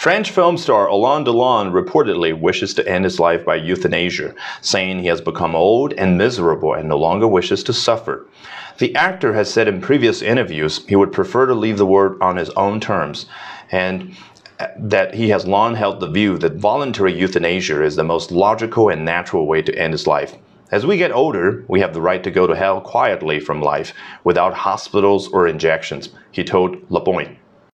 French film star Alain Delon reportedly wishes to end his life by euthanasia, saying he has become old and miserable and no longer wishes to suffer. The actor has said in previous interviews he would prefer to leave the world on his own terms and that he has long held the view that voluntary euthanasia is the most logical and natural way to end his life. As we get older, we have the right to go to hell quietly from life without hospitals or injections, he told Le Point.